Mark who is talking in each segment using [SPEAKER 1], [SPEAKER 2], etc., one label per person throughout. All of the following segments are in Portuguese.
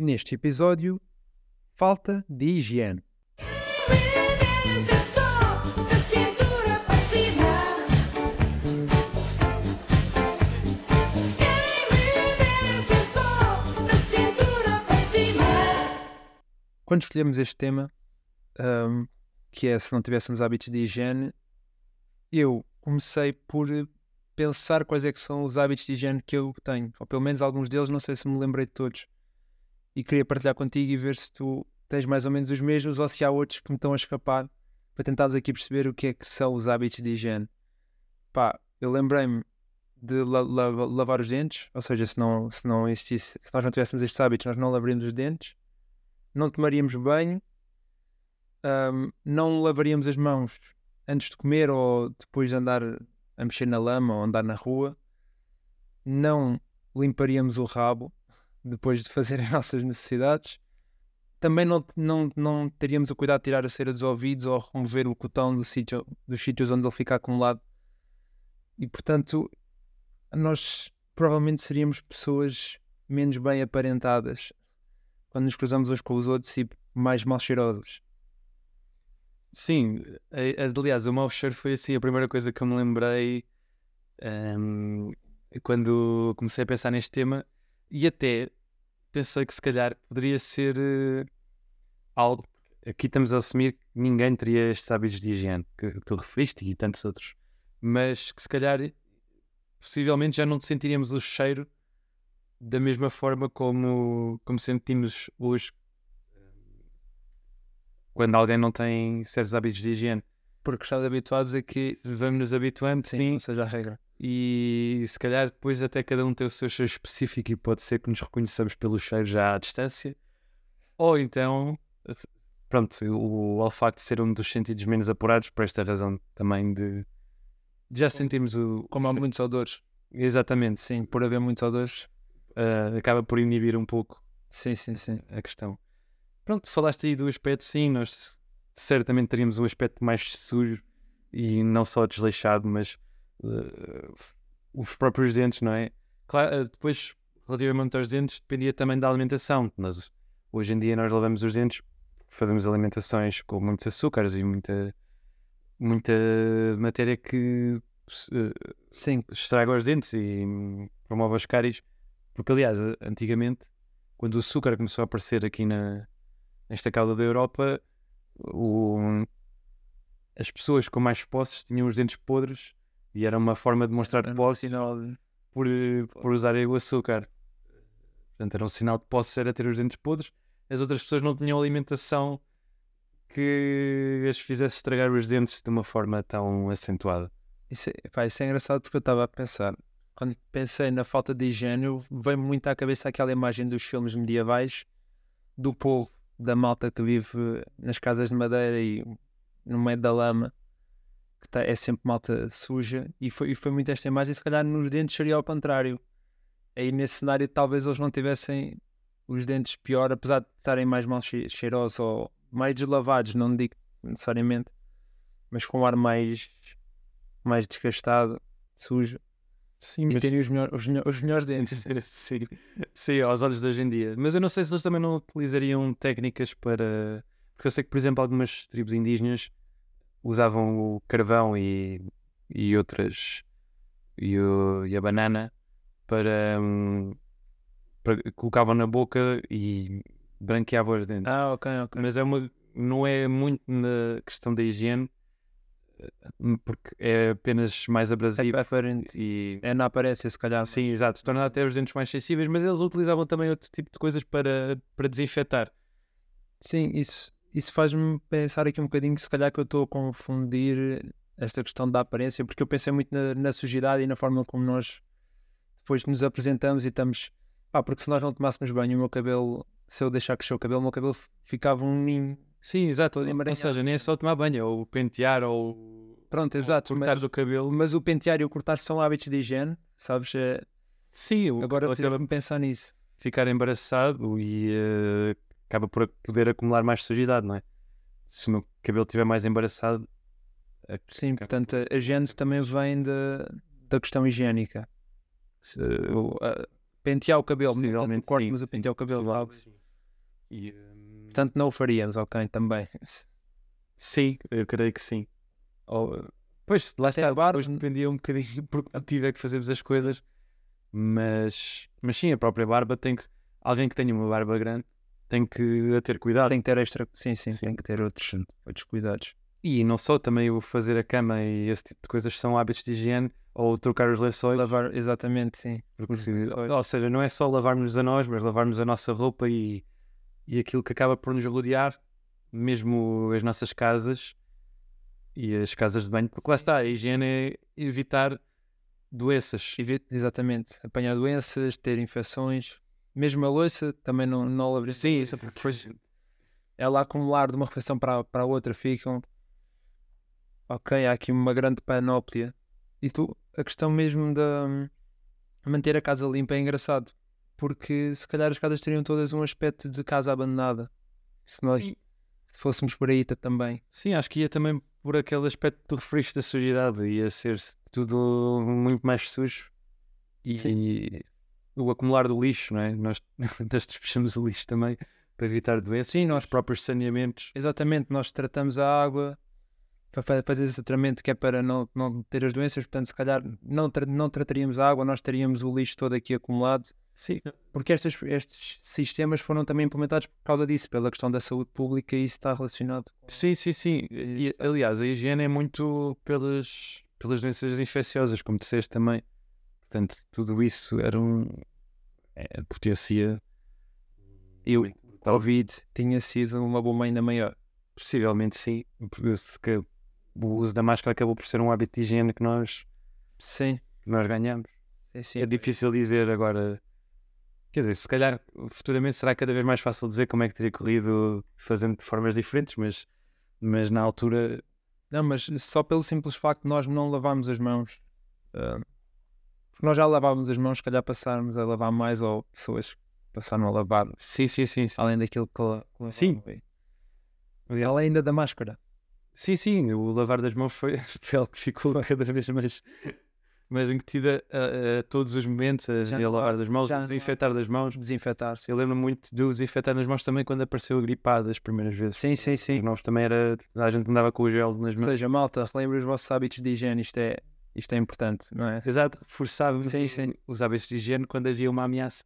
[SPEAKER 1] Neste episódio, falta de higiene. Quando escolhemos este tema, ahm, que é se não tivéssemos hábitos de higiene, eu comecei por pensar quais é que são os hábitos de higiene que eu tenho, ou pelo menos alguns deles, não sei se me lembrei de todos. E queria partilhar contigo e ver se tu tens mais ou menos os mesmos ou se há outros que me estão a escapar para tentarmos aqui perceber o que é que são os hábitos de higiene. Pá, eu lembrei-me de la- la- lavar os dentes, ou seja, se não, se não existisse, se nós não tivéssemos estes hábitos, nós não lavaríamos os dentes, não tomaríamos banho, ahm, não lavaríamos as mãos antes de comer ou depois de andar a mexer na lama ou andar na rua, não limparíamos o rabo depois de fazer as nossas necessidades, também não, não, não teríamos o cuidado de tirar a cera dos ouvidos ou remover o cotão do sítio, dos sítios onde ele fica acumulado. E portanto, nós provavelmente seríamos pessoas menos bem aparentadas quando nos cruzamos uns com os outros e mais mal cheirosos.
[SPEAKER 2] Sim, aliás, o mau cheiro foi assim a primeira coisa que eu me lembrei ahm, quando comecei a pensar neste tema e até pensei que se calhar poderia ser eh, algo. Aqui estamos a assumir que ninguém teria estes hábitos de higiene que, tu referiste e tantos outros, mas que se calhar possivelmente já não sentiríamos o cheiro da mesma forma como, como sentimos hoje quando alguém não tem certos hábitos de higiene.
[SPEAKER 1] Porque estamos habituados a que
[SPEAKER 2] Vamos nos habituando,
[SPEAKER 1] sim,
[SPEAKER 2] sim,
[SPEAKER 1] seja a regra.
[SPEAKER 2] E se calhar depois até cada um tem o seu cheiro específico e pode ser que nos reconheçamos pelo cheiro já à distância, ou então, pronto, o olfato ser um dos sentidos menos apurados por esta razão também de, de já sentirmos o.
[SPEAKER 1] Como há muitos odores,
[SPEAKER 2] Exatamente,
[SPEAKER 1] sim, por haver muitos odores,
[SPEAKER 2] ah, acaba por inibir um pouco
[SPEAKER 1] sim, sim, sim.
[SPEAKER 2] a questão. Pronto, falaste aí do aspecto, sim, nós certamente teríamos um aspecto mais sujo e não só desleixado, mas eh, os próprios dentes, não é? Claro, eh, depois, relativamente aos dentes, dependia também da alimentação. Nós, hoje em dia nós lavamos os dentes, fazemos alimentações com muitos açúcares e muita, muita matéria que eh,
[SPEAKER 1] Sim,
[SPEAKER 2] estraga os dentes e hum, promove as cáries. Porque, aliás, antigamente, quando o açúcar começou a aparecer aqui na, nesta cauda da Europa, o- as pessoas com mais posses tinham os dentes podres e era uma forma de mostrar
[SPEAKER 1] era um
[SPEAKER 2] posse
[SPEAKER 1] sinal de-
[SPEAKER 2] por, por usarem o açúcar. Portanto, era um sinal de posse era ter os dentes podres. As outras pessoas não tinham alimentação que as fizesse estragar os dentes de uma forma tão acentuada.
[SPEAKER 1] Isso é, pá, isso é engraçado porque eu estava a pensar. Quando pensei na falta de higiene, veio-me muito à cabeça aquela imagem dos filmes medievais do povo, da malta que vive nas casas de madeira e no meio da lama, que tá- é sempre malta suja. E foi, e foi muito esta imagem. Se calhar nos dentes seria ao contrário. Aí nesse cenário, talvez eles não tivessem os dentes pior, apesar de estarem mais mal che- cheirosos ou mais deslavados, não digo necessariamente, mas com um ar mais mais desgastado, sujo,
[SPEAKER 2] Sim,
[SPEAKER 1] e terem os, melhor- os melhor- os melhores dentes.
[SPEAKER 2] sim, sim, aos olhos de hoje em dia. Mas eu não sei se eles também não utilizariam técnicas para. Porque eu sei que, por exemplo, algumas tribos indígenas usavam o carvão e, e outras. E, o- e a banana para, hum, para- colocavam na boca e branqueavam os dentes.
[SPEAKER 1] Ah, ok, ok.
[SPEAKER 2] Mas é uma, não é muito na questão da higiene, eh, porque é apenas mais abrasivo
[SPEAKER 1] É diferente.
[SPEAKER 2] e
[SPEAKER 1] É na aparência, se calhar.
[SPEAKER 2] Sim, exato. Torna até os dentes mais sensíveis, mas eles utilizavam também outro tipo de coisas para, para desinfetar.
[SPEAKER 1] Sim, isso, isso faz-me pensar aqui um bocadinho que se calhar que eu estou a confundir esta questão da aparência, porque eu pensei muito na, na sujidade e na forma como nós depois nos apresentamos e estamos. Pá, porque se nós não tomássemos banho, o meu cabelo, se eu deixar crescer o cabelo, o meu cabelo ficava um ninho.
[SPEAKER 2] Sim, exato. Ou seja, nem é só tomar banho, ou pentear, ou
[SPEAKER 1] Pronto,
[SPEAKER 2] ou
[SPEAKER 1] exato.
[SPEAKER 2] cortar
[SPEAKER 1] Mas,
[SPEAKER 2] do cabelo.
[SPEAKER 1] mas o pentear e o cortar são hábitos de higiene, sabes? É-
[SPEAKER 2] Sim, o
[SPEAKER 1] Agora
[SPEAKER 2] acaba
[SPEAKER 1] fizeste-me pensar nisso.
[SPEAKER 2] ficar embaraçado e eh, acaba por poder acumular mais sujidade, não é? Se o meu cabelo estiver mais embaraçado,
[SPEAKER 1] Sim, portanto, a- gênese também vem da, da questão higiênica. Se, o- a- pentear o cabelo, não
[SPEAKER 2] Possivelmente
[SPEAKER 1] corte,
[SPEAKER 2] sim,
[SPEAKER 1] mas a pentear o cabelo.
[SPEAKER 2] E, hum,
[SPEAKER 1] Portanto, não o faríamos, ok, também.
[SPEAKER 2] sim, eu creio que sim. Ou, pois, lá está,
[SPEAKER 1] a barba-
[SPEAKER 2] depois dependia um bocadinho por que motivo é que fazemos as coisas, mas, mas sim, a própria barba tem que. Alguém que tenha uma barba grande tem que ter cuidado.
[SPEAKER 1] Tem que ter extra. Sim, sim,
[SPEAKER 2] Sim.
[SPEAKER 1] tem que ter outros, outros cuidados.
[SPEAKER 2] E não só também o fazer a cama e esse tipo de coisas são hábitos de higiene ou trocar os lençóis.
[SPEAKER 1] Lavar, exatamente, sim.
[SPEAKER 2] Porque, ou seja, não é só lavarmos a nós, mas lavarmos a nossa roupa e, e aquilo que acaba por nos rodear, mesmo as nossas casas e as casas de banho, porque lá está, a higiene é evitar doenças.
[SPEAKER 1] Evite- Exatamente. Apanhar doenças, ter infecções. Mesmo a louça, também não, não
[SPEAKER 2] Sim,
[SPEAKER 1] louça, porque depois ela a acumular de uma refeição para, para a outra ficam. Ok, há aqui uma grande panóplia. E tu, a questão mesmo de hum, manter a casa limpa é engraçado. Porque se calhar as casas teriam todas um aspecto de casa abandonada. Se nós
[SPEAKER 2] Sim.
[SPEAKER 1] fôssemos por aí ta- também.
[SPEAKER 2] Sim, acho que ia também por aquele aspecto do refresco da sujidade, ia ser tudo muito mais sujo e o acumular do lixo, não é? Nós, nós despejamos o lixo também para evitar doenças. Sim, nós próprios saneamentos.
[SPEAKER 1] Exatamente, nós tratamos a água para fa- fazer esse tratamento que é para não, não ter as doenças, portanto, se calhar não, tra- não trataríamos a água, nós teríamos o lixo todo aqui acumulado,
[SPEAKER 2] Sim,
[SPEAKER 1] porque estes, estes sistemas foram também implementados por causa disso, pela questão da saúde pública e isso está relacionado.
[SPEAKER 2] sim, sim. sim. E, aliás, a higiene é muito pelas, pelas doenças infecciosas, como disseste também. Portanto, tudo isso era um. É, potencia.
[SPEAKER 1] Eu. Covid tinha sido uma bomba ainda maior.
[SPEAKER 2] Possivelmente sim. porque o uso da máscara acabou por ser um hábito de higiene que nós,
[SPEAKER 1] Sim,
[SPEAKER 2] que nós ganhamos.
[SPEAKER 1] sim, sim.
[SPEAKER 2] É difícil dizer agora. Quer dizer, se calhar futuramente será cada vez mais fácil dizer como é que teria corrido fazendo de formas diferentes, mas, mas na altura.
[SPEAKER 1] Não, mas só pelo simples facto de nós não lavarmos as mãos. ah, porque nós já lavávamos as mãos, se calhar passarmos a lavar mais ou pessoas passaram a lavar
[SPEAKER 2] Sim, sim, sim. Sim,
[SPEAKER 1] além daquilo que, que
[SPEAKER 2] Sim.
[SPEAKER 1] aí. Além ainda da máscara.
[SPEAKER 2] sim, sim, o lavar das mãos foi, foi algo que ficou cada vez mais, mais incutida a, a todos os momentos, a,
[SPEAKER 1] Já
[SPEAKER 2] a lavar das mãos,
[SPEAKER 1] já
[SPEAKER 2] desinfetar das mãos.
[SPEAKER 1] Desinfetar-se.
[SPEAKER 2] Eu lembro muito do desinfetar nas mãos também quando apareceu a gripada as primeiras vezes.
[SPEAKER 1] Sim, sim, sim.
[SPEAKER 2] Mãos também era. A gente andava com o gel nas
[SPEAKER 1] Ou
[SPEAKER 2] mãos.
[SPEAKER 1] seja, malta, relembrem os vossos hábitos de higiene. Isto é, isto é importante, não é?
[SPEAKER 2] Exato, reforçávamos
[SPEAKER 1] Sim, sim.
[SPEAKER 2] os hábitos de higiene quando havia uma ameaça.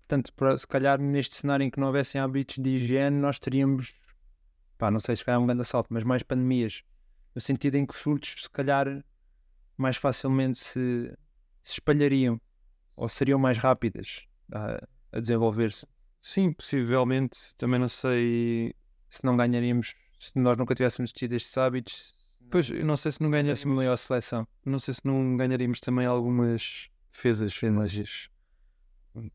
[SPEAKER 1] Portanto, para- se calhar neste cenário em que não houvessem hábitos de higiene, nós teríamos, pá, não sei se calhar um grande assalto, mas mais pandemias. No sentido em que surtos, se calhar, mais facilmente se, se espalhariam ou seriam mais rápidas a, a desenvolver-se.
[SPEAKER 2] Sim, possivelmente. Também não sei.
[SPEAKER 1] Se não ganharíamos, se nós nunca tivéssemos tido estes hábitos,
[SPEAKER 2] Pois, eu não sei se não
[SPEAKER 1] uma maior seleção.
[SPEAKER 2] Não sei se não ganharíamos também algumas defesas. Mas,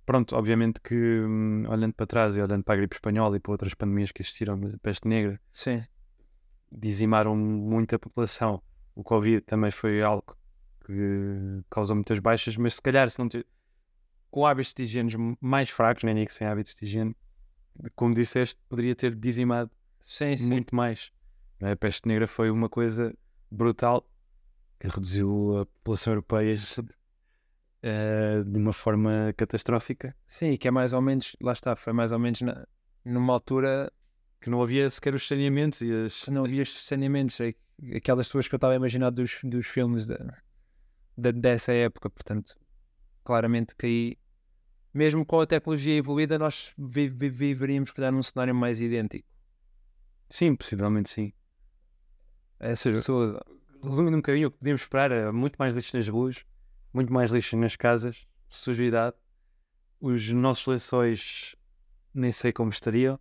[SPEAKER 2] pronto, obviamente que hum, olhando para trás e olhando para a gripe espanhola e para outras pandemias que existiram de peste negra,
[SPEAKER 1] Sim,
[SPEAKER 2] dizimaram muito a população. O Covid também foi algo que causou muitas baixas, mas se calhar se não ter... com hábitos de higiene mais fracos, nem digo sem hábitos de higiene, como disseste, poderia ter dizimado
[SPEAKER 1] sim, sim.
[SPEAKER 2] muito mais. A peste negra foi uma coisa brutal que reduziu a população europeia eh, de uma forma catastrófica,
[SPEAKER 1] Sim, e que é mais ou menos, lá está, foi mais ou menos na, numa altura
[SPEAKER 2] que não havia sequer os saneamentos e as...
[SPEAKER 1] não havia estes saneamentos, é aquelas pessoas que eu estava a imaginar dos, dos filmes da, da- dessa época, portanto, claramente que aí, mesmo com a tecnologia evoluída, nós vi, vi- viveríamos, calhar, num cenário mais idêntico.
[SPEAKER 2] Sim, possivelmente sim.
[SPEAKER 1] Essas pessoas,
[SPEAKER 2] Resumindo um bocadinho, o que podíamos esperar era muito mais lixo nas ruas, muito mais lixo nas casas, sujidade. Os nossos lençóis nem sei como estariam.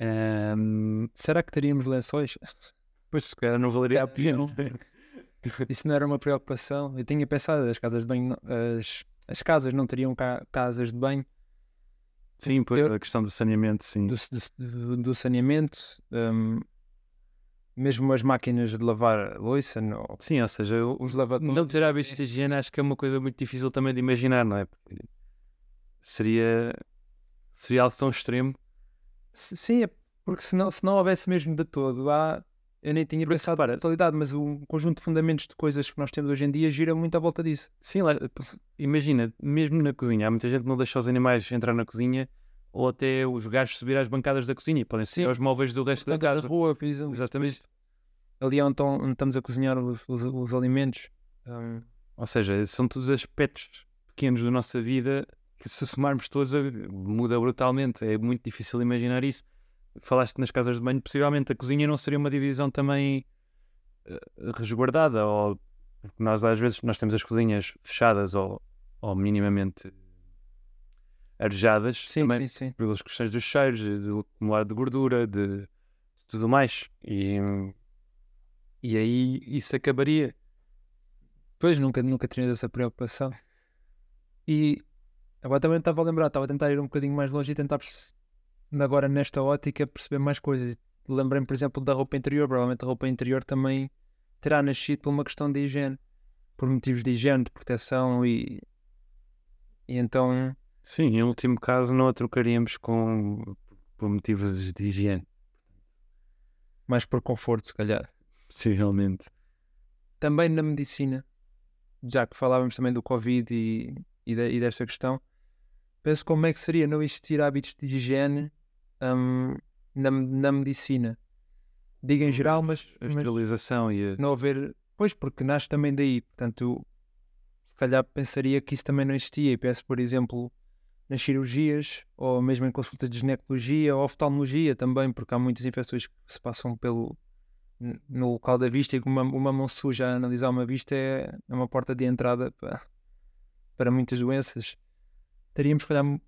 [SPEAKER 2] Ahm,
[SPEAKER 1] será que teríamos lençóis?
[SPEAKER 2] pois se calhar não valeria a pena.
[SPEAKER 1] Isso não era uma preocupação. Eu tinha pensado, as casas de banho, as, as casas não teriam ca- casas de banho,
[SPEAKER 2] Sim, pois
[SPEAKER 1] Eu-
[SPEAKER 2] a questão do saneamento, sim.
[SPEAKER 1] do, do- do saneamento, hum, mesmo as máquinas de lavar a louça, não-
[SPEAKER 2] Sim, ou seja,
[SPEAKER 1] os lavadores.
[SPEAKER 2] não ter hábitos de higiene acho que é uma coisa muito difícil também de imaginar, não é? Porque seria, seria algo tão extremo.
[SPEAKER 1] S- Sim, é porque se não, se não houvesse mesmo de todo, há, eu nem tinha pensado na totalidade, mas o conjunto de fundamentos de coisas que nós temos hoje em dia gira muito à volta disso.
[SPEAKER 2] Sim, lá- imagina, mesmo na cozinha, há muita gente que não deixa os animais entrar na cozinha ou até os gajos subir às bancadas da cozinha e podem ser
[SPEAKER 1] Sim.
[SPEAKER 2] os móveis do resto da casa.
[SPEAKER 1] rua, por exemplo.
[SPEAKER 2] Exatamente.
[SPEAKER 1] Ali é onde, onde estamos a cozinhar os, os- os alimentos. Hum,
[SPEAKER 2] Ou seja, são todos aspectos pequenos da nossa vida que se somarmos todos a- muda brutalmente. É muito difícil imaginar isso. Falaste nas casas de banho, possivelmente a cozinha não seria uma divisão também eh, resguardada ou porque nós às vezes nós temos as cozinhas fechadas ou, ou minimamente arejadas
[SPEAKER 1] sim,
[SPEAKER 2] também
[SPEAKER 1] sim, sim.
[SPEAKER 2] pelas questões dos cheiros, do acumular de gordura, de, tudo mais. E, e aí isso acabaria.
[SPEAKER 1] Pois, nunca, nunca tinha essa preocupação. E agora também estava a lembrar, estava a tentar ir um bocadinho mais longe e tentar, agora nesta ótica, perceber mais coisas. Lembrei-me, por exemplo, da roupa interior. Provavelmente a roupa interior também terá nascido por uma questão de higiene, por motivos de higiene, de proteção e, e então,
[SPEAKER 2] Sim, em último caso não a trocaríamos com por motivos de higiene.
[SPEAKER 1] mais por conforto, se calhar.
[SPEAKER 2] Possivelmente.
[SPEAKER 1] Também na medicina, já que falávamos também do Covid e, e, de- e desta questão, penso como é que seria não existir hábitos de higiene hum, na, na medicina. Digo em geral, mas,
[SPEAKER 2] A
[SPEAKER 1] mas
[SPEAKER 2] esterilização e a...
[SPEAKER 1] não haver. Pois, porque nasce também daí. Portanto, se calhar pensaria que isso também não existia. E penso, por exemplo, nas cirurgias, ou mesmo em consultas de ginecologia, ou oftalmologia também, porque há muitas infecções que se passam pelo, no local da vista e uma, uma mão suja a analisar uma vista é, é uma porta de entrada para, para muitas doenças. Teríamos, se calhar, um-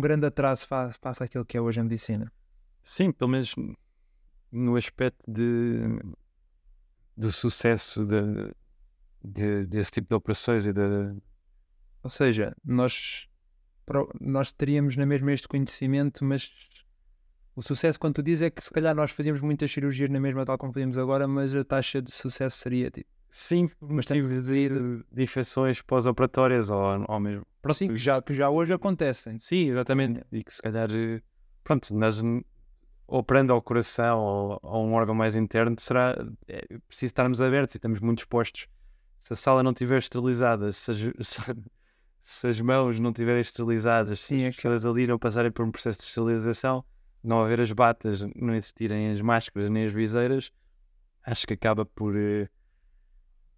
[SPEAKER 1] grande atraso face, face àquilo que é hoje a medicina.
[SPEAKER 2] Sim, pelo menos no aspecto de, do sucesso de, de- desse tipo de operações e da.
[SPEAKER 1] Ou seja, nós, nós teríamos na mesma este conhecimento, mas o sucesso, quando tu dizes, é que se calhar nós fazíamos muitas cirurgias na mesma tal como fazíamos agora, mas a taxa de sucesso seria tipo.
[SPEAKER 2] Sim, motivos de, de infecções pós-operatórias ou, ou mesmo. Pronto,
[SPEAKER 1] Sim, que já, que já hoje acontecem.
[SPEAKER 2] Sim, exatamente. E que se calhar, eh, pronto, nós operando ao coração ou a um órgão mais interno, será é preciso estarmos abertos e estamos muito expostos. Se a sala não estiver esterilizada, se se, se as mãos não estiverem esterilizadas,
[SPEAKER 1] Sim, é
[SPEAKER 2] ali não passarem por um processo de esterilização, não haver as batas, não existirem as máscaras nem as viseiras, acho que acaba por, eh,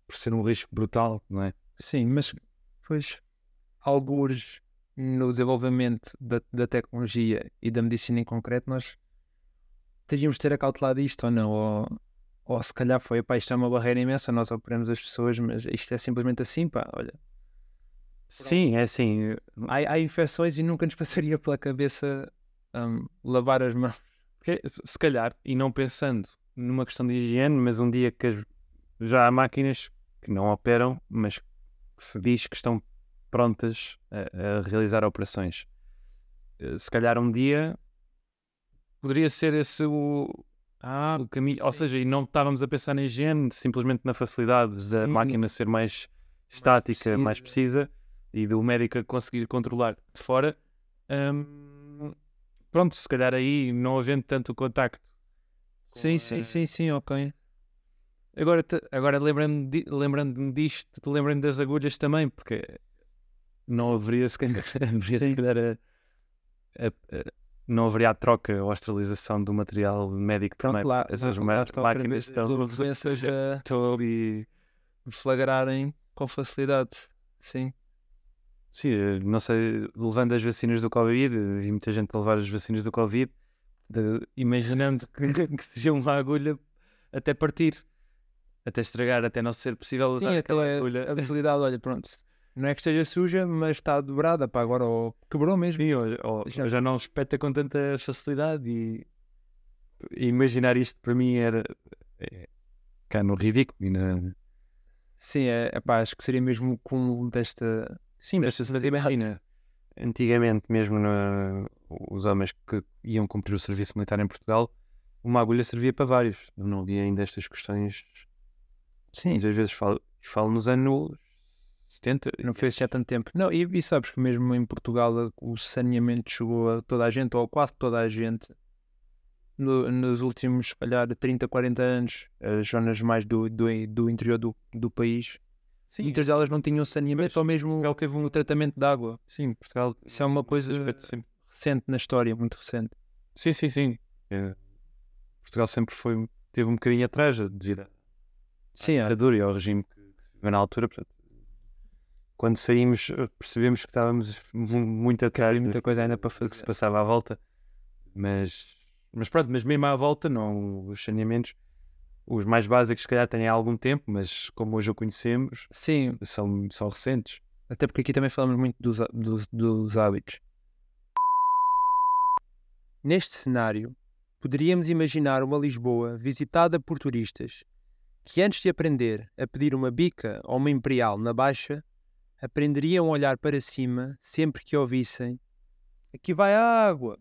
[SPEAKER 2] por ser um risco brutal, não é?
[SPEAKER 1] Sim, mas pois alguns no desenvolvimento da, da tecnologia e da medicina em concreto, nós teríamos de ter acautelado isto ou não, ou, ou se calhar foi, pá, isto é uma barreira imensa, nós operamos as pessoas, mas isto é simplesmente assim, pá, olha,
[SPEAKER 2] Sim, é assim.
[SPEAKER 1] há, há infecções e nunca nos passaria pela cabeça hum, lavar as mãos.
[SPEAKER 2] Porque, se calhar, e não pensando numa questão de higiene, mas um dia que as- já há máquinas que não operam, mas que se diz que estão prontas a, a realizar operações. Eh, Se calhar um dia poderia ser esse o,
[SPEAKER 1] Ah,
[SPEAKER 2] o caminho. Ou
[SPEAKER 1] sim.
[SPEAKER 2] seja, e não estávamos a pensar na higiene, simplesmente na facilidade da
[SPEAKER 1] Sim.
[SPEAKER 2] máquina ser mais estática, mais
[SPEAKER 1] precisa.
[SPEAKER 2] precisa e do médico conseguir controlar de fora. Hum, pronto, se calhar aí não havendo tanto contacto.
[SPEAKER 1] sim,
[SPEAKER 2] a-
[SPEAKER 1] sim, sim, sim, ok.
[SPEAKER 2] Agora, te- agora lembrando-me di- lembrando-me disto, lembrando das agulhas também, porque não haveria se calhar, haveria, se calhar a- a- a- não haveria a troca ou a esterilização do material médico
[SPEAKER 1] Pronto,
[SPEAKER 2] também.
[SPEAKER 1] lá,
[SPEAKER 2] Essas
[SPEAKER 1] lá, lá estão
[SPEAKER 2] máquinas estão,
[SPEAKER 1] a
[SPEAKER 2] estão ali.
[SPEAKER 1] flagrarem com facilidade, sim.
[SPEAKER 2] Sim, eh, não sei, levando as vacinas do Covid, vi muita gente a levar as vacinas do Covid, de- imaginando que, que seja uma agulha até partir, até estragar, até não ser possível
[SPEAKER 1] Sim,
[SPEAKER 2] usar
[SPEAKER 1] aquela
[SPEAKER 2] agulha.
[SPEAKER 1] a utilidade, olha, pronto. Não é que esteja suja, mas está dobrada, pá, agora ou quebrou mesmo.
[SPEAKER 2] Sim, ou, ou-
[SPEAKER 1] Já-
[SPEAKER 2] já não espeta com tanta facilidade e, e imaginar isto para mim era é, cá no ridículo e na,
[SPEAKER 1] Sim, é, é pá, acho que seria mesmo o cúmulo desta.
[SPEAKER 2] Sim, mas imagina, antigamente mesmo na- os homens que iam cumprir o serviço militar em Portugal, uma agulha servia para vários. Eu não havia ainda estas questões.
[SPEAKER 1] Sim,
[SPEAKER 2] Muitas vezes falo, falo nos anos 70.
[SPEAKER 1] não foi assim há tanto tempo. Não, e, e sabes que mesmo em Portugal o saneamento chegou a toda a gente, ou quase toda a gente, no- nos últimos, se calhar, 30, 40 anos, as zonas mais do, do, do interior do, do país.
[SPEAKER 2] Sim,
[SPEAKER 1] Muitas delas não tinham saneamento, ou mesmo
[SPEAKER 2] Portugal teve um.
[SPEAKER 1] tratamento de água.
[SPEAKER 2] Sim, Portugal.
[SPEAKER 1] Isso é uma coisa recente na história, muito recente.
[SPEAKER 2] Sim, sim, sim. É, Portugal sempre foi, teve um bocadinho atrás devido à
[SPEAKER 1] Sim, é.
[SPEAKER 2] ditadura e ao regime que, que se viveu na altura. Portanto, quando saímos, eh, percebemos que estávamos mu- muito atrás,
[SPEAKER 1] muita coisa ainda para
[SPEAKER 2] do que se
[SPEAKER 1] fazer.
[SPEAKER 2] passava à volta. Mas, mas pronto, mas mesmo à volta, não, os saneamentos, os mais básicos, se calhar têm algum tempo, mas como hoje o conhecemos,
[SPEAKER 1] Sim,
[SPEAKER 2] são, são recentes.
[SPEAKER 1] até porque aqui também falamos muito dos, há- dos, dos hábitos. Neste cenário, poderíamos imaginar uma Lisboa visitada por turistas que, antes de aprender a pedir uma bica ou uma imperial na baixa, aprenderiam a olhar para cima sempre que ouvissem: Aqui vai a água.